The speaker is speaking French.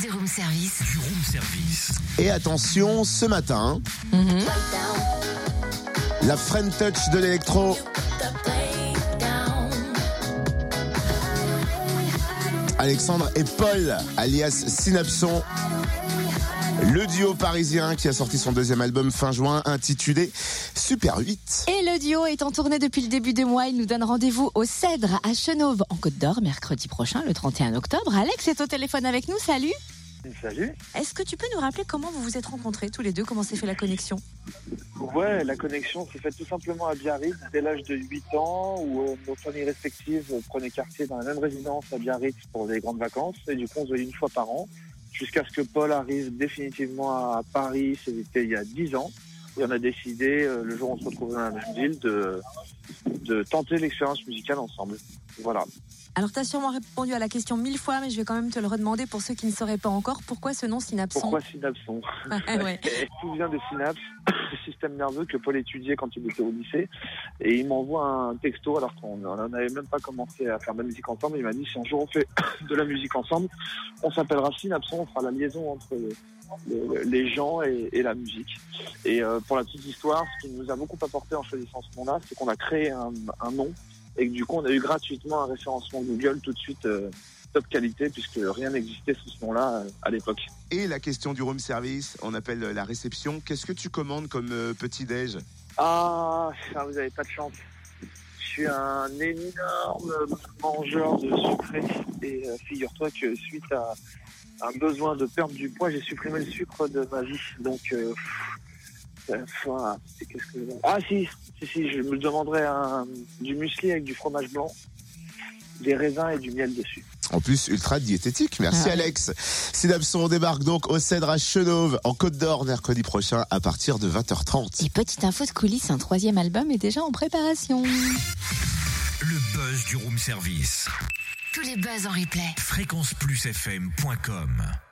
du room service. Du room service. Et attention, ce matin, la Friend Touch de l'électro. Alexandre et Paul, alias Synapson. Le duo parisien qui a sorti son deuxième album fin juin intitulé Super 8. Et le duo est en tournée depuis le début du mois. Il nous donne rendez-vous au Cèdre à Chenauve en Côte d'Or mercredi prochain, le 31 octobre. Alex est au téléphone avec nous. Salut. Salut. Est-ce que tu peux nous rappeler comment vous vous êtes rencontrés tous les deux? Comment s'est fait la connexion? Ouais, la connexion s'est faite tout simplement à Biarritz dès l'âge de 8 ans où euh, nos familles respectives prenaient quartier dans la même résidence à Biarritz pour les grandes vacances et du coup on se voyait une fois par an jusqu'à ce que Paul arrive définitivement à Paris, c'était il y a 10 ans et on a décidé euh, le jour où on se retrouvait dans la même ville de, de tenter l'expérience musicale ensemble. Voilà. Alors, tu as sûrement répondu à la question mille fois, mais je vais quand même te le redemander pour ceux qui ne sauraient pas encore. Pourquoi ce nom Synapson? Pourquoi synapson? Ouais. Tout vient de synapse, le système nerveux que Paul étudiait quand il était au lycée. Et il m'envoie un texto alors qu'on n'en avait même pas commencé à faire de la musique ensemble. Il m'a dit si un jour on fait de la musique ensemble, on s'appellera synapson, on fera la liaison entre le- les gens et, et la musique. Et euh, pour la petite histoire, ce qui nous a beaucoup apporté en choisissant ce nom-là, c'est qu'on a créé un, un nom et que du coup on a eu gratuitement un référencement Google tout de suite euh, top qualité puisque rien n'existait sous ce nom-là euh, à l'époque. Et la question du room service, on appelle la réception. Qu'est-ce que tu commandes comme petit-déj Ah, ça, vous avez pas de chance. Je suis un énorme mangeur de sucré et figure-toi que suite à un besoin de perdre du poids, j'ai supprimé le sucre de ma vie. Donc, euh, pff, euh, qu'est-ce que ah si, si si, je me demanderais un, du muesli avec du fromage blanc, des raisins et du miel dessus. En plus, ultra diététique. Merci Ah. Alex. Synapson débarque donc au Cèdre à Chenauve, en Côte d'Or, mercredi prochain à partir de 20h30. Et petite info de coulisses, un troisième album est déjà en préparation. Le buzz du room service. Tous les buzz en replay. Fréquenceplusfm.com